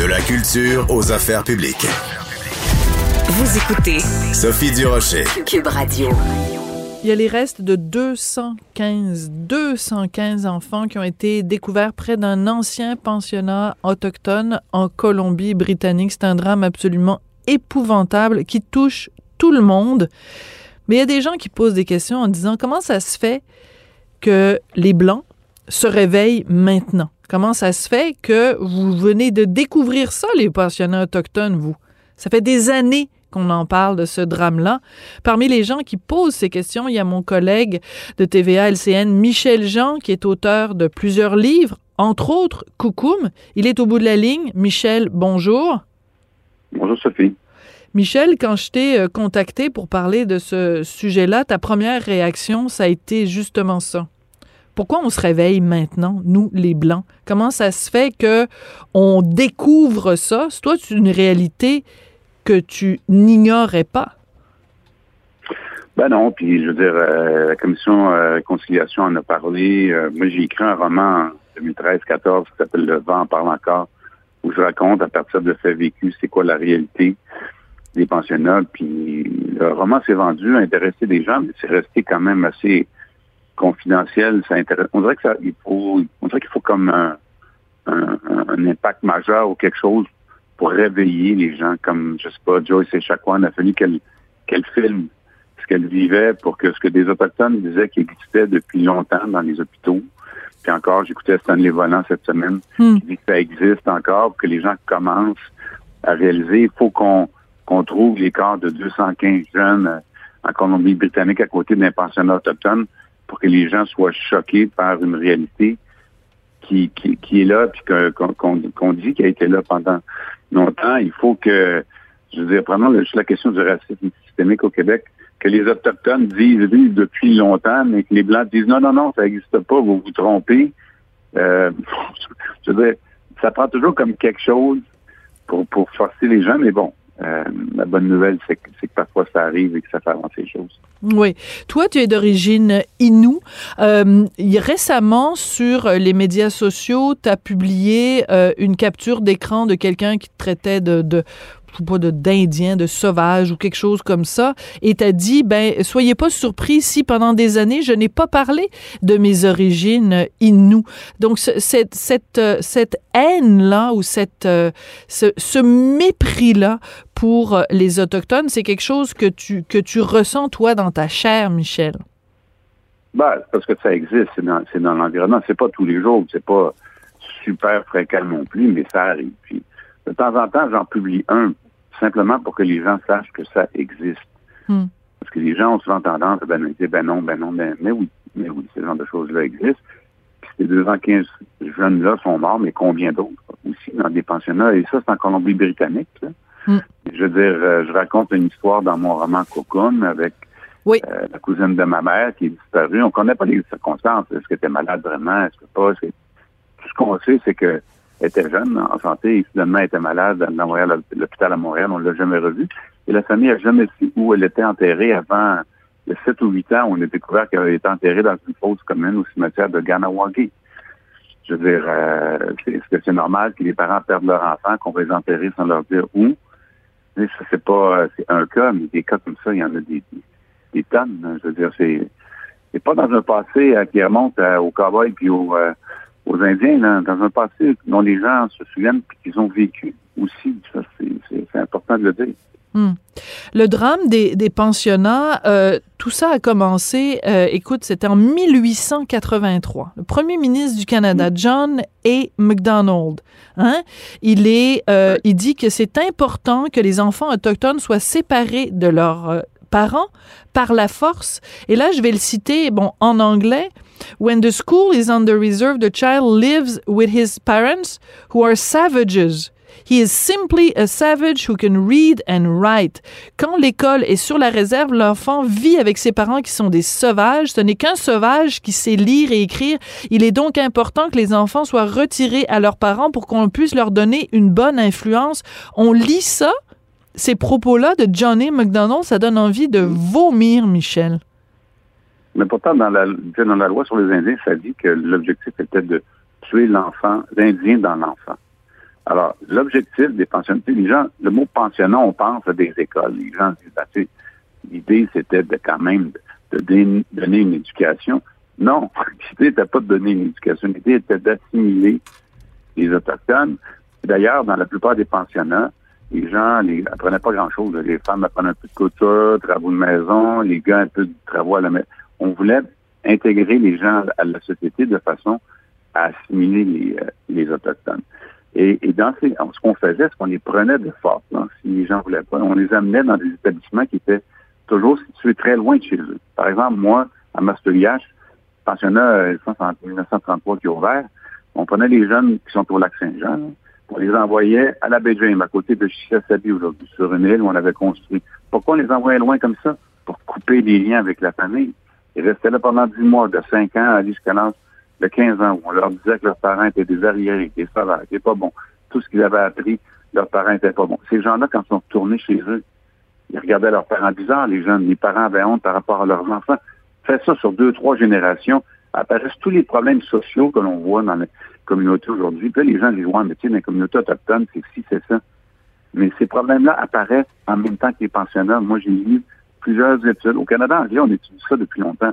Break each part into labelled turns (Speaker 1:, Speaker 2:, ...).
Speaker 1: De la culture aux affaires publiques.
Speaker 2: Vous écoutez
Speaker 1: Sophie Durocher.
Speaker 2: Cube Radio.
Speaker 3: Il y a les restes de 215, 215 enfants qui ont été découverts près d'un ancien pensionnat autochtone en Colombie-Britannique. C'est un drame absolument épouvantable qui touche tout le monde. Mais il y a des gens qui posent des questions en disant comment ça se fait que les Blancs se réveillent maintenant? Comment ça se fait que vous venez de découvrir ça, les pensionnats autochtones, vous? Ça fait des années qu'on en parle de ce drame-là. Parmi les gens qui posent ces questions, il y a mon collègue de TVA LCN, Michel Jean, qui est auteur de plusieurs livres, entre autres Coucoum. Il est au bout de la ligne. Michel, bonjour.
Speaker 4: Bonjour Sophie.
Speaker 3: Michel, quand je t'ai euh, contacté pour parler de ce sujet-là, ta première réaction, ça a été justement ça. Pourquoi on se réveille maintenant, nous, les Blancs? Comment ça se fait que on découvre ça? C'est toi, c'est une réalité que tu n'ignorais pas.
Speaker 4: Ben non, puis je veux dire, euh, la commission euh, conciliation en a parlé. Euh, moi, j'ai écrit un roman en 2013-14 qui s'appelle Le vent en parle encore, où je raconte à partir de faits vécus c'est quoi la réalité des pensionnats. Puis le roman s'est vendu, a intéressé des gens, mais c'est resté quand même assez confidentiel. Ça intéresse. On dirait que ça, il faut, on dirait qu'il faut comme un, un, un impact majeur ou quelque chose pour réveiller les gens, comme, je sais pas, Joyce et Chacoan, a fallu qu'elle qu'elle filme ce qu'elle vivait pour que ce que des Autochtones disaient qui existait depuis longtemps dans les hôpitaux. Puis encore, j'écoutais Stanley Volant cette semaine,
Speaker 3: Hmm.
Speaker 4: qui dit que ça existe encore, pour que les gens commencent à réaliser. Il faut qu'on qu'on trouve les corps de 215 jeunes euh, en Colombie-Britannique à côté d'un pensionnat autochtone pour que les gens soient choqués par une réalité qui, qui, qui est là, puis qu'on dit qu'elle a été là pendant longtemps. Il faut que, je veux dire, prenons juste la question du racisme systémique au Québec, que les Autochtones disent oui depuis longtemps, mais que les Blancs disent non, non, non, ça n'existe pas, vous vous trompez. Euh, je veux dire, ça prend toujours comme quelque chose pour, pour forcer les gens, mais bon, euh, la bonne nouvelle, c'est que, parfois ça arrive et que ça fait avancer les choses.
Speaker 3: Oui. Toi, tu es d'origine Innu. Euh, récemment, sur les médias sociaux, tu as publié euh, une capture d'écran de quelqu'un qui traitait de, pas, d'Indien, de sauvage ou quelque chose comme ça, et t'as dit, ben, soyez pas surpris si pendant des années, je n'ai pas parlé de mes origines Innu. Donc, ce- cette, cette, euh, cette haine-là ou cette, euh, ce, mépris-là pour euh, les Autochtones, c'est quelque chose que tu, que tu ressens, toi, dans ta chair, Michel?
Speaker 4: Ben, parce que ça existe, c'est dans, l'environnement. C'est pas tous les jours, c'est pas super fréquent non plus, mais ça arrive. De temps en temps, j'en publie un, simplement pour que les gens sachent que ça existe.
Speaker 3: Hmm.
Speaker 4: Parce que les gens ont souvent tendance à dire, ben non, ben non, ben, mais oui, mais oui, ce genre de choses-là existent. Puis ces 215 jeunes-là sont morts, mais combien d'autres aussi dans des pensionnats? Et ça, c'est en Colombie-Britannique.
Speaker 3: Hmm.
Speaker 4: Je veux dire, euh, je raconte une histoire dans mon roman Cocoon avec
Speaker 3: Oui.
Speaker 4: euh, la cousine de ma mère qui est disparue. On connaît pas les circonstances. Est-ce qu'elle était malade vraiment? Est-ce que pas? Tout ce qu'on sait, c'est qu'elle était jeune, en santé, et finalement, était malade dans Montréal, à l'hôpital à Montréal. On l'a jamais revue. Et la famille a jamais su où elle était enterrée avant le 7 ou 8 ans on a découvert qu'elle avait été enterrée dans une fosse commune au cimetière de Ganawagi. Je veux dire, euh, est-ce que c'est normal que les parents perdent leur enfant, qu'on va les enterrer sans leur dire où? Mais ça, c'est pas, euh, c'est un cas, mais des cas comme ça, il y en a des, des tonnes. hein. Je veux dire, c'est, c'est pas dans un passé euh, qui remonte euh, aux cowboys puis aux, euh, aux Indiens, là, dans un passé dont les gens se souviennent qu'ils ont vécu aussi. Ça, c'est, important de le dire.
Speaker 3: Hmm. Le drame des, des pensionnats, euh, tout ça a commencé, euh, écoute, c'était en 1883. Le premier ministre du Canada, John A. MacDonald, hein, il, est, euh, il dit que c'est important que les enfants autochtones soient séparés de leurs parents par la force. Et là, je vais le citer, bon, en anglais. When the school is under reserve, the child lives with his parents who are savages. He is simply a savage who can read and write. Quand l'école est sur la réserve, l'enfant vit avec ses parents qui sont des sauvages. Ce n'est qu'un sauvage qui sait lire et écrire. Il est donc important que les enfants soient retirés à leurs parents pour qu'on puisse leur donner une bonne influence. On lit ça, ces propos-là de Johnny McDonald, ça donne envie de vomir, Michel.
Speaker 4: Mais pourtant, dans la, dans la loi sur les Indiens, ça dit que l'objectif était de tuer l'enfant, l'Indien dans l'enfant. Alors, l'objectif des pensionnats, les gens, le mot pensionnat, on pense à des écoles. Les gens disent, ben, tu l'idée, c'était de quand même de donner une éducation. Non, l'idée n'était pas de donner une éducation. L'idée était d'assimiler les Autochtones. D'ailleurs, dans la plupart des pensionnats, les gens les apprenaient pas grand-chose. Les femmes apprenaient un peu de couture, travaux de maison, les gars un peu de travaux à la maison. On voulait intégrer les gens à la société de façon à assimiler les, euh, Autochtones. Et, dans ces, ce qu'on faisait, c'est qu'on les prenait de force. là, si les gens voulaient pas, on les amenait dans des établissements qui étaient toujours situés très loin de chez eux. Par exemple, moi, à Masteriache, pensionnat euh, je pense, en 1933 qui est ouvert, on prenait les jeunes qui sont au lac Saint-Jean, on les envoyait à la baie James, à côté de Chichasabi aujourd'hui, sur une île où on avait construit. Pourquoi on les envoyait loin comme ça? Pour couper les liens avec la famille. Ils restaient là pendant 10 mois, de 5 ans à jusqu'à de 15 ans, où on leur disait que leurs parents étaient des arriérés, des sauvages, qui pas bon. Tout ce qu'ils avaient appris, leurs parents étaient pas bons. Ces gens-là, quand ils sont retournés chez eux, ils regardaient leurs parents bizarres, les jeunes. Les parents avaient honte par rapport à leurs enfants. Faites ça sur deux, trois générations, apparaissent tous les problèmes sociaux que l'on voit dans les communautés aujourd'hui. Puis là, les gens disent, ouais, mais tu sais, dans les communautés autochtones, c'est ci, c'est ça. Mais ces problèmes-là apparaissent en même temps que les pensionnats. Moi, j'ai lu plusieurs études. Au Canada anglais, on étudie ça depuis longtemps.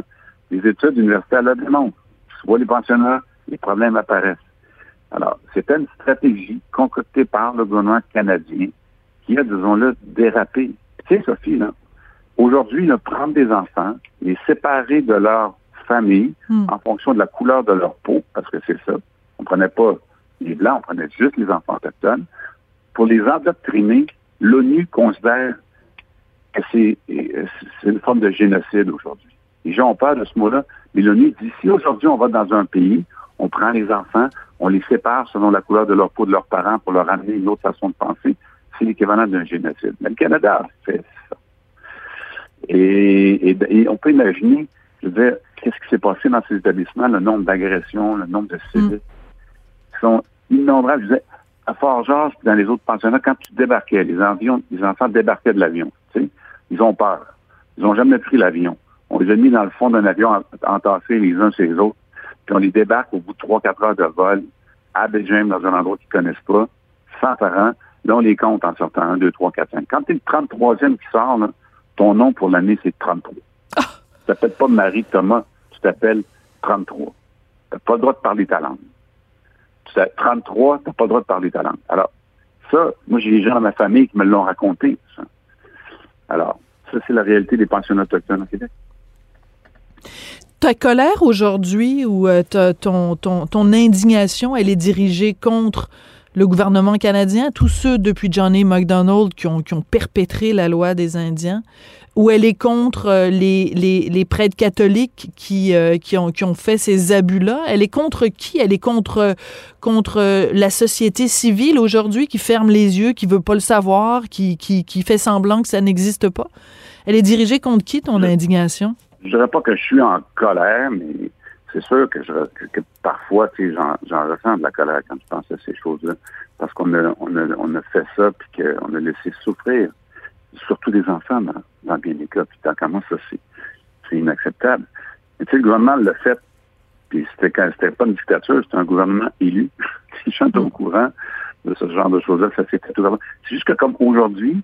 Speaker 4: Les études universitaires le démontrent. Tu vois les pensionnats, les problèmes apparaissent. Alors, c'était une stratégie concoctée par le gouvernement canadien qui a, disons-le, dérapé. Tu sais, Sophie, là, aujourd'hui, prendre des enfants, les séparer de leur famille
Speaker 3: Hmm.
Speaker 4: en fonction de la couleur de leur peau, parce que c'est ça. On prenait pas les Blancs, on prenait juste les enfants autochtones. Pour les endoctriner, l'ONU considère c'est euh, c'est une forme de génocide aujourd'hui. Les gens ont peur de ce mot-là, mais l'ONU dit si aujourd'hui on va dans un pays, on prend les enfants, on les sépare selon la couleur de leur peau de leurs parents pour leur amener une autre façon de penser, c'est l'équivalent d'un génocide. Mais le Canada fait ça. Et, et- et on peut imaginer, je veux dire, qu'est-ce qui s'est passé dans ces établissements, le nombre d'agressions, le nombre de civils qui sont innombrables. Je disais, à Fort-Georges, dans les autres pensionnats, quand tu débarquais, les les enfants débarquaient de l'avion, tu sais, ils ont peur. Ils n'ont jamais pris l'avion. On les a mis dans le fond d'un avion en- entassés les uns sur les autres, puis on les débarque au bout de trois, quatre heures de vol à Belgium, dans un endroit qu'ils connaissent pas, sans parents. Là, on les compte en sortant 1, 2, 3, 4, 5. Quand tu es le 33e qui sort, là, ton nom pour l'année, c'est 33. Tu t'appelles pas Marie Thomas, tu t'appelles 33. Tu n'as pas le droit de parler ta langue. Tu t'as 33, tu n'as pas le droit de parler ta langue. Alors, ça, moi, j'ai des gens dans ma famille qui me l'ont raconté. ça. Alors, ça, c'est la réalité des pensionnats autochtones au Québec.
Speaker 3: Ta colère aujourd'hui ou euh, ton, ton, ton indignation, elle est dirigée contre le gouvernement canadien, tous ceux depuis Johnny MacDonald qui ont, qui ont perpétré la loi des Indiens, ou elle est contre euh, les, les, les prêtres catholiques qui, euh, qui, ont, qui ont fait ces abus-là? Elle est contre qui? Elle est contre, contre euh, la société civile aujourd'hui qui ferme les yeux, qui veut pas le savoir, qui, qui, qui fait semblant que ça n'existe pas? Elle est dirigée contre qui, ton indignation?
Speaker 4: je dirais pas que je suis en colère, mais c'est sûr que, je, parfois, tu sais, j'en, ressens de la colère quand je pense à ces choses-là, parce qu'on a, fait ça, puis qu'on a laissé souffrir, surtout des enfants dans, bien des cas. Puis tant qu'à ça, c'est, inacceptable. Mais tu sais, le gouvernement l'a fait, puis c'était quand c'était pas une dictature, c'était un gouvernement élu. Je suis au courant de ce genre de choses-là, ça s'est fait tout avant. C'est juste que comme aujourd'hui,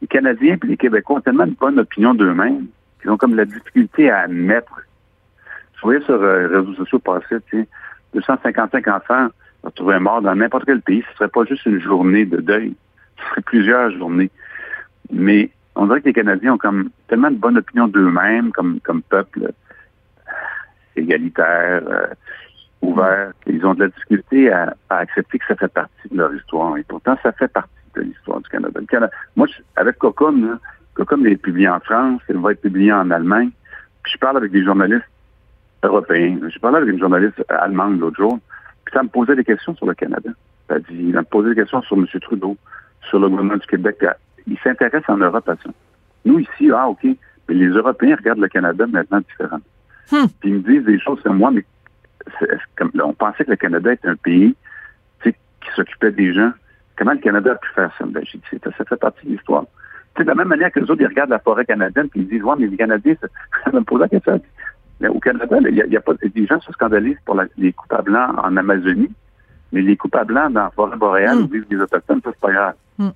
Speaker 4: les Canadiens et les Québécois ont tellement une bonne opinion d'eux-mêmes qu'ils ont comme la difficulté à admettre. Je voyais sur euh, les réseaux sociaux passer, tu sais, 255 enfants retrouvés morts dans n'importe quel pays. Ce serait pas juste une journée de deuil. Ce serait plusieurs journées. Mais on dirait que les Canadiens ont comme tellement de bonne opinion d'eux-mêmes comme, comme peuple euh, égalitaire, euh, ouvert, qu'ils ont de la difficulté à, à accepter que ça fait partie de leur histoire. Et pourtant, ça fait partie de l'histoire du Canada. Le Canada moi, je, avec Cocom, Cocom est publié en France, il va être publié en Allemagne. Puis je parle avec des journalistes européens. Je parlais avec une journaliste allemande l'autre jour, puis ça me posait des questions sur le Canada. Ça dit, il me posait des questions sur M. Trudeau, sur le gouvernement du Québec. Il s'intéresse en Europe à ça. Nous, ici, ah, OK, mais les Européens regardent le Canada maintenant différemment.
Speaker 3: Hmm.
Speaker 4: Puis ils me disent des choses comme moi, mais c'est- c'est comme, là, on pensait que le Canada était un pays qui s'occupait des gens. Comment le Canada a pu faire ça? Ben, j'ai dit, c'est- ça fait partie de l'histoire. Sais, de la même manière que les autres, ils regardent la forêt canadienne, puis ils disent, ouais, mais les Canadiens, ça, ça me pose la question. Mais au Canada, il y a, il y a pas, des gens se scandalisent pour la- les coupables blancs en Amazonie. Mais les coupables blancs dans la forêt boréale
Speaker 3: Mm.
Speaker 4: où vivent les Autochtones, ça, c'est pas grave.
Speaker 3: Mm.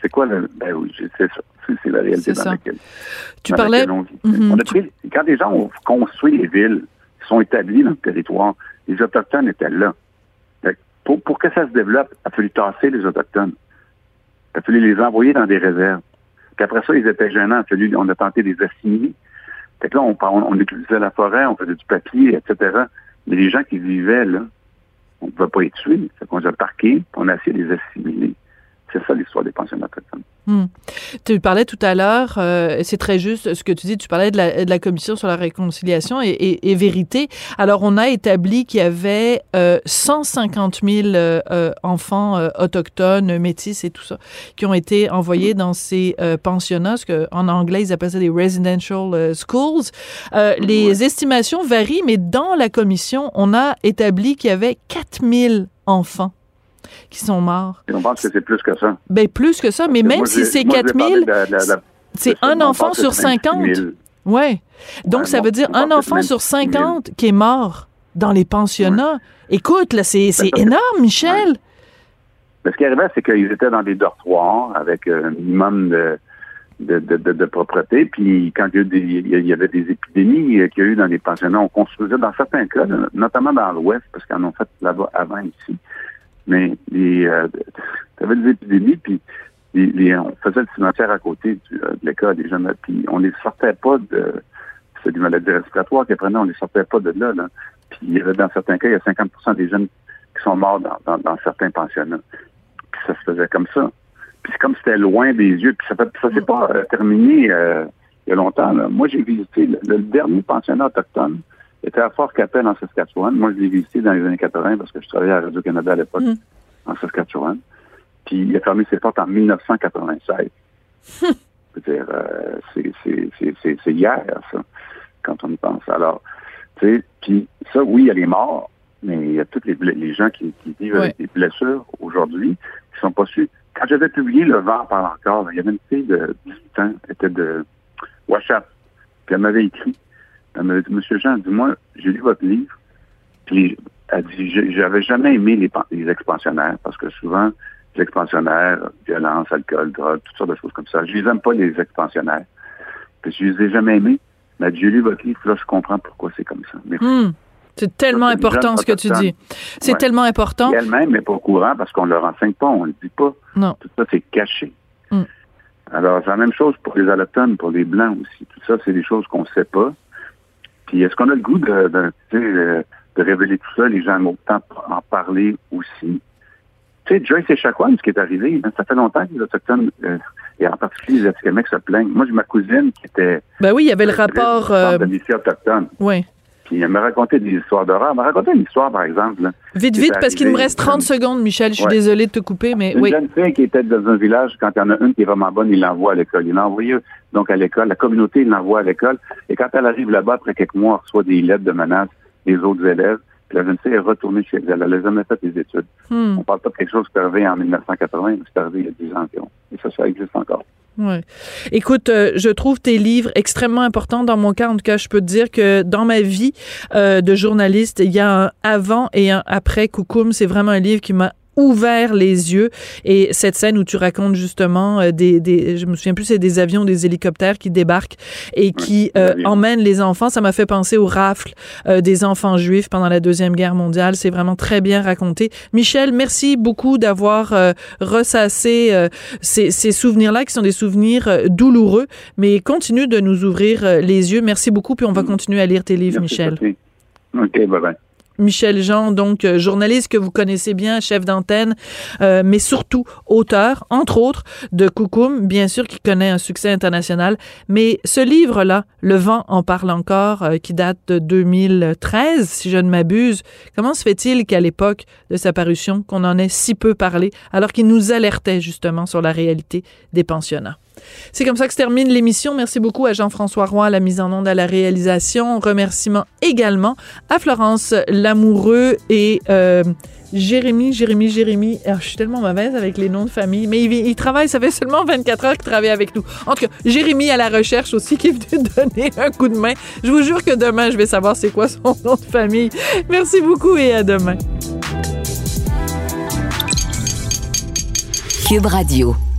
Speaker 4: C'est quoi le. Ben oui, c'est ça. C'est la réalité dans laquelle.
Speaker 3: Tu
Speaker 4: dans
Speaker 3: parlais.
Speaker 4: laquelle on vit.
Speaker 3: Mhm.
Speaker 4: On a pris- quand les gens ont construit les villes, ils sont établis dans le territoire, les Autochtones étaient là. Pour, pour que ça se développe, il a fallu tasser les Autochtones. Il a fallu les envoyer dans des réserves. Puis après ça, ils étaient gênants. Il a fallu, on a tenté de les assimiler. Fait que là, on, on, on utilisait la forêt, on faisait du papier, etc. Mais les gens qui vivaient là, on ne pouvait pas les tuer. Fait qu'on les a parqués, on a essayé de les assimiler. C'est ça l'histoire des pensionnats autochtones.
Speaker 3: Hmm. Tu parlais tout à l'heure, euh, c'est très juste ce que tu dis, tu parlais de la, de la commission sur la réconciliation et, et- et vérité. Alors, on a établi qu'il y avait euh, 150 000 euh, euh, enfants euh, autochtones, métis et tout ça, qui ont été envoyés dans ces euh, pensionnats, ce que, en anglais, ils appellent ça des residential euh, schools. Euh, les estimations varient, mais dans la commission, on a établi qu'il y avait 4 000 enfants qui sont morts.
Speaker 4: Et on pense que c'est plus que ça.
Speaker 3: Ben plus que ça, mais même
Speaker 4: Moi,
Speaker 3: si c'est
Speaker 4: moi, j'ai
Speaker 3: 4
Speaker 4: parlé
Speaker 3: 000,
Speaker 4: de la- de la- de la-
Speaker 3: c'est un enfant sur
Speaker 4: c'est 26
Speaker 3: 50.
Speaker 4: 000.
Speaker 3: Ouais. Donc,
Speaker 4: Ouais,
Speaker 3: ça veut dire un enfant sur
Speaker 4: 26 000.
Speaker 3: 50 qui est mort dans les pensionnats. Écoute, là, c'est énorme, Michel.
Speaker 4: Mais ce qui arrivait, c'est qu'ils étaient dans des dortoirs avec un minimum de, de, de, de- de propreté. Puis quand il y, a eu des, il y avait des épidémies euh, qu'il y a eu dans les pensionnats, on construisait dans certains cas, notamment dans l'Ouest, parce qu'ils en ont fait là-bas avant ici. Mais les, euh, avait des épidémies, puis on faisait le cimetière à côté euh, de l'école, les jeunes, puis on les sortait pas de c'est des maladies respiratoires qu'ils prenaient, on les sortait pas de là. là. Puis il y avait, dans certains cas, il y a 50% des jeunes qui sont morts dans, certains pensionnats. Puis ça se faisait comme ça. Puis c'est comme c'était loin des yeux. Puis ça ça pas euh, terminé euh, il y a longtemps. Moi, j'ai visité le dernier pensionnat autochtone était à Fort Capel en Saskatchewan. Moi, je l'ai visité dans les années 80 parce que je travaillais à Radio-Canada à l'époque
Speaker 3: Mm.
Speaker 4: en Saskatchewan. Puis il a fermé ses portes en 1996. Je veux dire, euh, c'est- c'est- hier, ça, quand on y pense. Alors, tu sais, puis ça, oui, il y a les morts, mais il y a tous les, les gens qui, qui vivent avec des blessures aujourd'hui qui sont pas su. Quand j'avais publié Le vent parle encore, il y avait une fille de 18 ans, elle était de Washat, puis elle m'avait écrit. Elle m'avait dit, Monsieur Jean, dis-moi, j'ai lu votre livre, puis elle dit, j'avais jamais aimé les, les expansionnaires, parce que souvent, les expansionnaires, violence, alcool, drogue, toutes sortes de choses comme ça. Je les aime pas, les expansionnaires. Puis je les ai jamais aimés. Mais j'ai lu votre livre, là, je comprends pourquoi c'est comme ça. Merci.
Speaker 3: Hmm. C'est tellement
Speaker 4: Ça,
Speaker 3: important ce que tu dis. C'est
Speaker 4: Ouais.
Speaker 3: tellement important.
Speaker 4: Elle-même n'est pas au courant parce qu'on ne leur enseigne pas, on ne le dit pas.
Speaker 3: Non.
Speaker 4: Tout ça, c'est caché.
Speaker 3: Mm.
Speaker 4: Alors, c'est la même chose pour les allochtones, pour les Blancs aussi. Tout ça, c'est des choses qu'on ne sait pas. Puis, est-ce qu'on a le goût de, de, euh, de révéler tout ça? Les gens aiment autant en parler aussi? Tu sais, Joyce Echaquan, ce qui est arrivé, hein, ça fait longtemps que les Autochtones, euh, et en particulier les Atikamekw, se plaignent. Moi, j'ai ma cousine qui était...
Speaker 3: Ben oui, il y avait le rapport. euh,
Speaker 4: de lycée autochtone.
Speaker 3: oui.
Speaker 4: Puis, elle me racontait des histoires d'horreur. Elle m'a raconté une histoire, par exemple, là.
Speaker 3: Vite, vite, parce qu'il me reste 30
Speaker 4: euh,
Speaker 3: secondes, Michel. Je suis
Speaker 4: ouais.
Speaker 3: désolée de te couper, mais
Speaker 4: Une
Speaker 3: oui.
Speaker 4: jeune fille qui était dans un village, quand il y en a une qui est vraiment bonne, il l'envoie à l'école. Il l'a envoyée donc à l'école. La communauté, l'envoie à l'école. Et quand elle arrive là-bas, après quelques mois, elle reçoit des lettres de menaces des autres élèves. Puis la jeune fille est retournée chez elle. Elle n'a jamais fait des études.
Speaker 3: Hmm.
Speaker 4: On parle pas de quelque chose qui est arrivé en 1980, mais c'est arrivé il y a 10 ans environ. Et ça, ça existe encore.
Speaker 3: Ouais. Écoute, euh, je trouve tes livres extrêmement importants. Dans mon cas, en tout cas, je peux te dire que dans ma vie euh, de journaliste, il y a un avant et un après Coucoum. C'est vraiment un livre qui m'a ouvert les yeux et cette scène où tu racontes justement euh, des, des je me souviens plus c'est des avions des hélicoptères qui débarquent et qui euh, emmènent les enfants ça m'a fait penser aux rafles euh, des enfants juifs pendant la deuxième guerre mondiale c'est vraiment très bien raconté Michel merci beaucoup d'avoir euh, ressassé ces, ces souvenirs-là qui sont des souvenirs douloureux, mais continue de nous ouvrir les yeux. Merci beaucoup, puis on va continuer à lire tes livres,
Speaker 4: Merci,
Speaker 3: Michel.
Speaker 4: Sophie. OK, bye-bye.
Speaker 3: Michel Jean, donc euh, journaliste que vous connaissez bien, chef d'antenne, euh, mais surtout auteur, entre autres, de Coucoum, bien sûr, qui connaît un succès international. Mais ce livre-là, Le vent en parle encore, euh, qui date de 2013, si je ne m'abuse, comment se fait-il qu'à l'époque de sa parution, qu'on en ait si peu parlé, alors qu'il nous alertait justement sur la réalité des pensionnats? C'est comme ça que se termine l'émission. Merci beaucoup à Jean-François Roy à la mise en onde, à la réalisation. Remerciements également à Florence Lamoureux et euh, Jérémy, Jérémy, Jérémy. Ah, je suis tellement mauvaise avec les noms de famille, mais il, il travaille, ça fait seulement 24 heures qu'il travaille avec nous. En tout cas, Jérémy à la recherche aussi qui est venu donner un coup de main. Je vous jure que demain, je vais savoir c'est quoi son nom de famille. Merci beaucoup et à demain.
Speaker 2: Cube Radio.